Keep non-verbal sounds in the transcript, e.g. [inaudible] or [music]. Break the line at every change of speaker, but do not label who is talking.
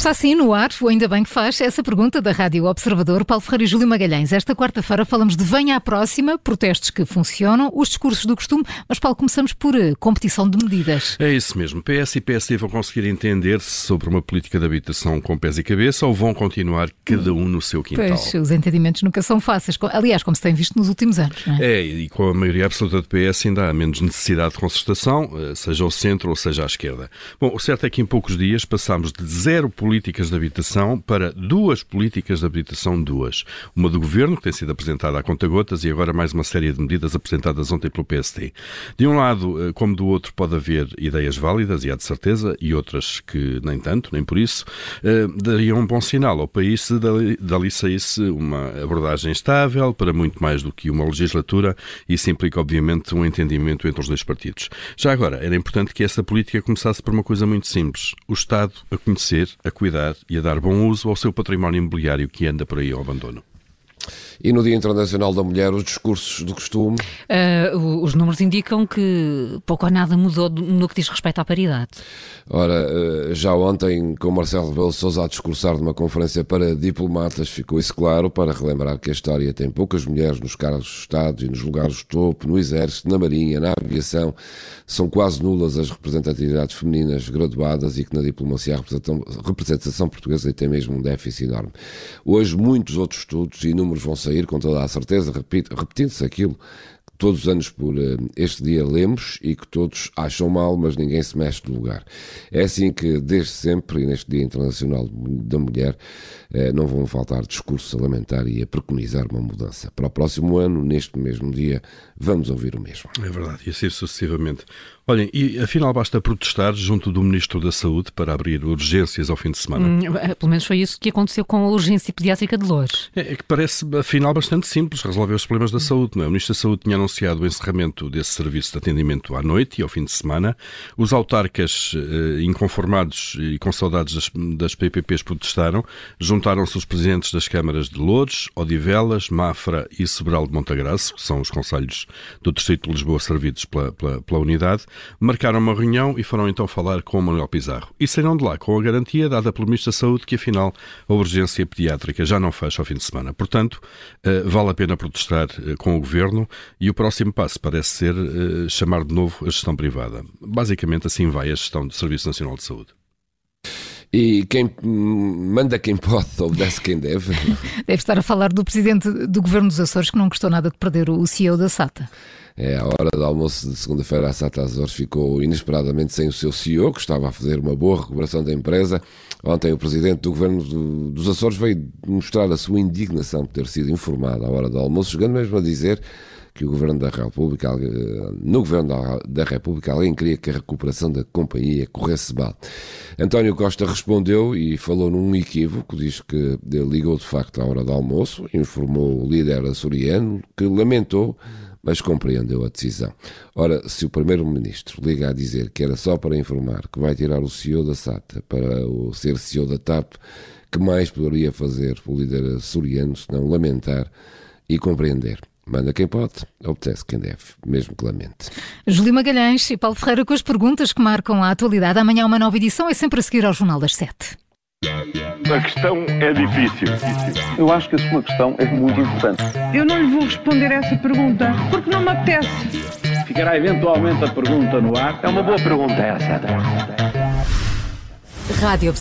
Está sim no ar, ainda bem que faz essa pergunta da Rádio Observador, Paulo Ferreira e Júlio Magalhães. Esta quarta-feira falamos de Venha à Próxima, protestos que funcionam, os discursos do costume, mas Paulo, começamos por uh, competição de medidas.
É isso mesmo. PS e PSD vão conseguir entender-se sobre uma política de habitação com pés e cabeça ou vão continuar cada um no seu quintal?
Pois, os entendimentos nunca são fáceis. Aliás, como se tem visto nos últimos anos, não é?
É, e com a maioria absoluta do PS ainda há menos necessidade de concertação, eh, seja ao centro ou seja à esquerda. Bom, o certo é que em poucos dias passámos de zero políticas de habitação para duas políticas de habitação, duas. Uma do Governo, que tem sido apresentada a conta-gotas, e agora mais uma série de medidas apresentadas ontem pelo PSD. De um lado, eh, como do outro, pode haver ideias válidas, e há de certeza, e outras que nem tanto, nem por isso, eh, dariam um bom sinal ao país se dali, dali saísse uma abordagem estável para muito mais do que uma legislatura, isso implica, obviamente, um entendimento entre os dois partidos. Já agora, era importante que essa política começasse por uma coisa muito simples: o Estado a conhecer, a cuidar e a dar bom uso ao seu património imobiliário que anda por aí ao abandono.
E no Dia Internacional da Mulher, os discursos do costume?
Uh, os números indicam que pouco ou nada mudou no que diz respeito à paridade.
Ora, uh, já ontem, com Marcelo Rebelo Sousa a discursar numa conferência para diplomatas, ficou isso claro, para relembrar que a história tem poucas mulheres nos cargos de Estado e nos lugares de topo, no Exército, na Marinha, na Aviação. São quase nulas as representatividades femininas graduadas e que na diplomacia a representação, representação portuguesa tem mesmo um déficit enorme. Hoje, muitos outros estudos e números vão sair com toda a certeza, repetindo-se aquilo todos os anos por uh, este dia lemos e que todos acham mal, mas ninguém se mexe do lugar. É assim que, desde sempre, e neste Dia Internacional da Mulher, uh, não vão faltar discursos a lamentar e a preconizar uma mudança. Para o próximo ano, neste mesmo dia, vamos ouvir o mesmo.
É verdade, e assim sucessivamente. Olhem, e afinal basta protestar junto do Ministro da Saúde para abrir urgências ao fim de semana? Hum,
pelo menos foi isso que aconteceu com a urgência pediátrica de Lourdes.
É, é, que parece, afinal, bastante simples resolver os problemas da saúde. Não é? O Ministro da Saúde tinha anunciado o encerramento desse serviço de atendimento à noite e ao fim de semana. Os autarcas, eh, inconformados e com saudades das, das PPPs, protestaram. Juntaram-se os presidentes das câmaras de Lourdes, Odivelas, Mafra e Sobral de Montagraço, que são os conselhos do Distrito de Lisboa servidos pela, pela, pela unidade marcaram uma reunião e foram então falar com o Manuel Pizarro. E saíram de lá com a garantia dada pelo Ministro da Saúde que, afinal, a urgência pediátrica já não fecha ao fim de semana. Portanto, eh, vale a pena protestar eh, com o Governo e o próximo passo parece ser eh, chamar de novo a gestão privada. Basicamente, assim vai a gestão do Serviço Nacional de Saúde.
E quem manda quem pode, obedece quem deve. [laughs]
Deve estar a falar do presidente do governo dos Açores que não gostou nada de perder o CEO da SATA.
É, a hora do almoço de segunda-feira, a SATA Azores ficou inesperadamente sem o seu CEO, que estava a fazer uma boa recuperação da empresa. Ontem, o presidente do governo do, dos Açores veio mostrar a sua indignação por ter sido informado à hora do almoço, chegando mesmo a dizer que o Governo da República, no Governo da República, alguém queria que a recuperação da companhia corresse mal. António Costa respondeu e falou num equívoco, diz que ligou de facto à hora do almoço, informou o líder açoriano que lamentou mas compreendeu a decisão. Ora, se o Primeiro-Ministro liga a dizer que era só para informar que vai tirar o CEO da SATA para o ser CEO da TAP, que mais poderia fazer o líder açoriano senão lamentar e compreender? Manda quem pode, obedece quem deve, mesmo que lamente.
Júlio Magalhães e Paulo Ferreira com as perguntas que marcam a atualidade. Amanhã uma nova edição é sempre a seguir ao Jornal das Sete.
A questão é difícil.
Eu acho que a sua questão é muito importante.
Eu não lhe vou responder essa pergunta porque não me apetece.
Ficará eventualmente a pergunta no ar.
É uma boa pergunta essa.
Rádio